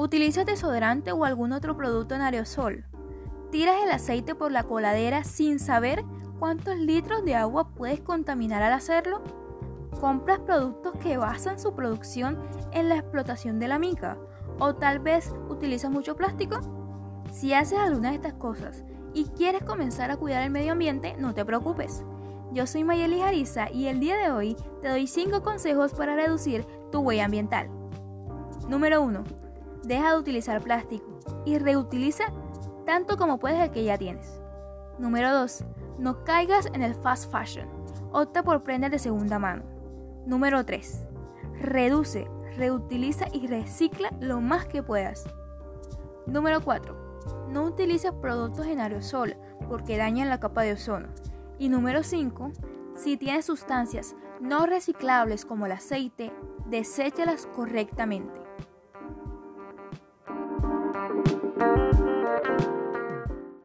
Utilizas desodorante o algún otro producto en aerosol. Tiras el aceite por la coladera sin saber cuántos litros de agua puedes contaminar al hacerlo. Compras productos que basan su producción en la explotación de la mica. O tal vez utilizas mucho plástico. Si haces alguna de estas cosas y quieres comenzar a cuidar el medio ambiente, no te preocupes. Yo soy Mayeli Jariza y el día de hoy te doy 5 consejos para reducir tu huella ambiental. Número 1. Deja de utilizar plástico y reutiliza tanto como puedes el que ya tienes. Número 2. No caigas en el fast fashion. Opta por prendas de segunda mano. Número 3. Reduce, reutiliza y recicla lo más que puedas. Número 4. No utilices productos en aerosol porque dañan la capa de ozono. Y número 5. Si tienes sustancias no reciclables como el aceite, deséchalas correctamente.